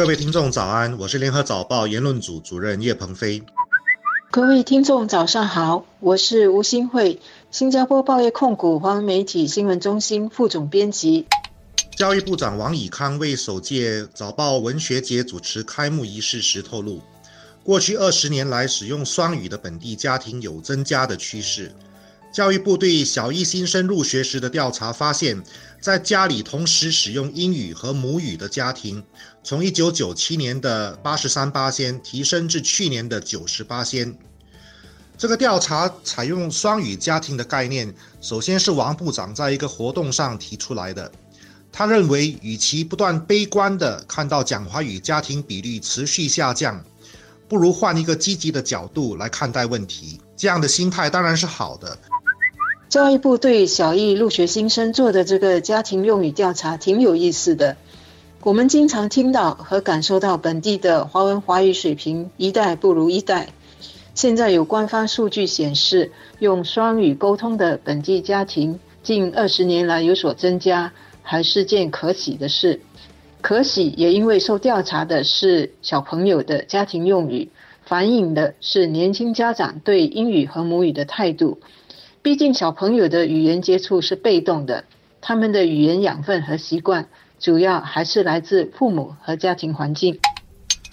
各位听众早安，我是联合早报言论组主任叶鹏飞。各位听众早上好，我是吴新慧，新加坡报业控股华文媒体新闻中心副总编辑。教育部长王以康为首届早报文学节主持开幕仪式时透露，过去二十年来使用双语的本地家庭有增加的趋势。教育部对小一新生入学时的调查发现，在家里同时使用英语和母语的家庭，从一九九七年的八十三八仙提升至去年的九十八仙。这个调查采用双语家庭的概念，首先是王部长在一个活动上提出来的。他认为，与其不断悲观地看到讲华语家庭比率持续下降，不如换一个积极的角度来看待问题。这样的心态当然是好的。教育部对小一入学新生做的这个家庭用语调查挺有意思的。我们经常听到和感受到本地的华文华语水平一代不如一代。现在有官方数据显示，用双语沟通的本地家庭近二十年来有所增加，还是件可喜的事。可喜也因为受调查的是小朋友的家庭用语，反映的是年轻家长对英语和母语的态度。毕竟小朋友的语言接触是被动的，他们的语言养分和习惯主要还是来自父母和家庭环境。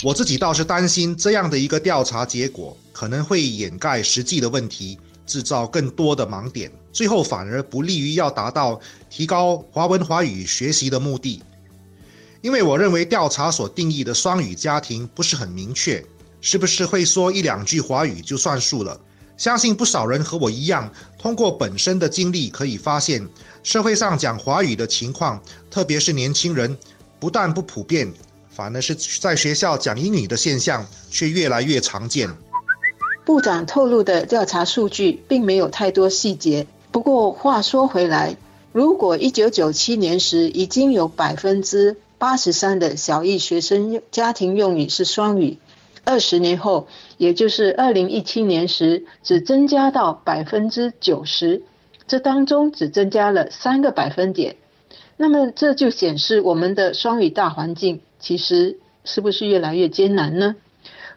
我自己倒是担心这样的一个调查结果可能会掩盖实际的问题，制造更多的盲点，最后反而不利于要达到提高华文华语学习的目的。因为我认为调查所定义的双语家庭不是很明确，是不是会说一两句华语就算数了？相信不少人和我一样，通过本身的经历可以发现，社会上讲华语的情况，特别是年轻人，不但不普遍，反而是在学校讲英语的现象却越来越常见。部长透露的调查数据并没有太多细节，不过话说回来，如果一九九七年时已经有百分之八十三的小艺学生家庭用语是双语。二十年后，也就是二零一七年时，只增加到百分之九十，这当中只增加了三个百分点。那么这就显示我们的双语大环境其实是不是越来越艰难呢？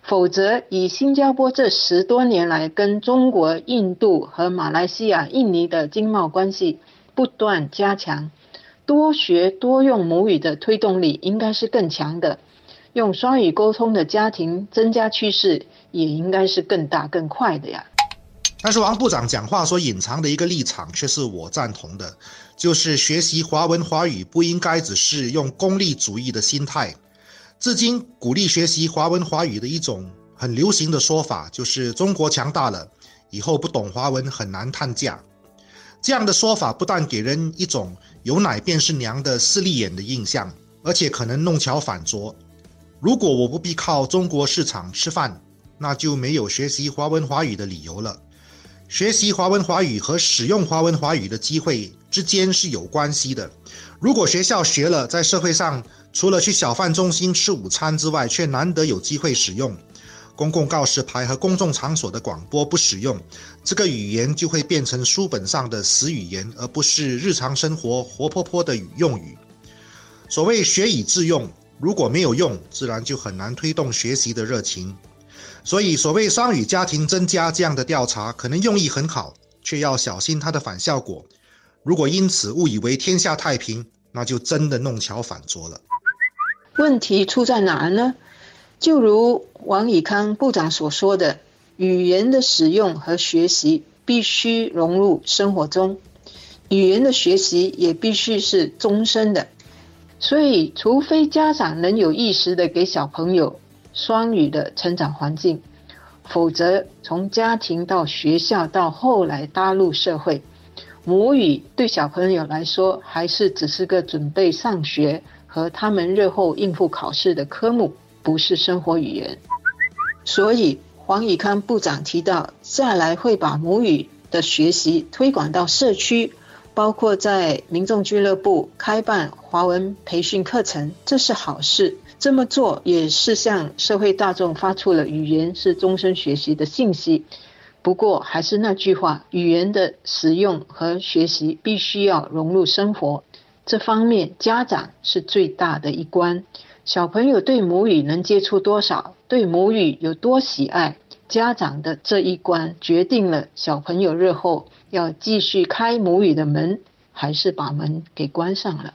否则，以新加坡这十多年来跟中国、印度和马来西亚、印尼的经贸关系不断加强，多学多用母语的推动力应该是更强的。用双语沟通的家庭增加趋势也应该是更大更快的呀。但是王部长讲话所隐藏的一个立场却是我赞同的，就是学习华文华语不应该只是用功利主义的心态。至今鼓励学习华文华语的一种很流行的说法，就是中国强大了，以后不懂华文很难探价。这样的说法不但给人一种有奶便是娘的势利眼的印象，而且可能弄巧反拙。如果我不必靠中国市场吃饭，那就没有学习华文华语的理由了。学习华文华语和使用华文华语的机会之间是有关系的。如果学校学了，在社会上除了去小贩中心吃午餐之外，却难得有机会使用公共告示牌和公众场所的广播不使用，这个语言就会变成书本上的死语言，而不是日常生活活泼泼的语用语。所谓学以致用。如果没有用，自然就很难推动学习的热情。所以，所谓双语家庭增加这样的调查，可能用意很好，却要小心它的反效果。如果因此误以为天下太平，那就真的弄巧反拙了。问题出在哪呢？就如王以康部长所说的，语言的使用和学习必须融入生活中，语言的学习也必须是终身的。所以，除非家长能有意识的给小朋友双语的成长环境，否则从家庭到学校到后来搭入社会，母语对小朋友来说还是只是个准备上学和他们日后应付考试的科目，不是生活语言。所以，黄以康部长提到，下来会把母语的学习推广到社区。包括在民众俱乐部开办华文培训课程，这是好事。这么做也是向社会大众发出了语言是终身学习的信息。不过，还是那句话，语言的使用和学习必须要融入生活。这方面，家长是最大的一关。小朋友对母语能接触多少，对母语有多喜爱，家长的这一关决定了小朋友日后要继续开母语的门，还是把门给关上了。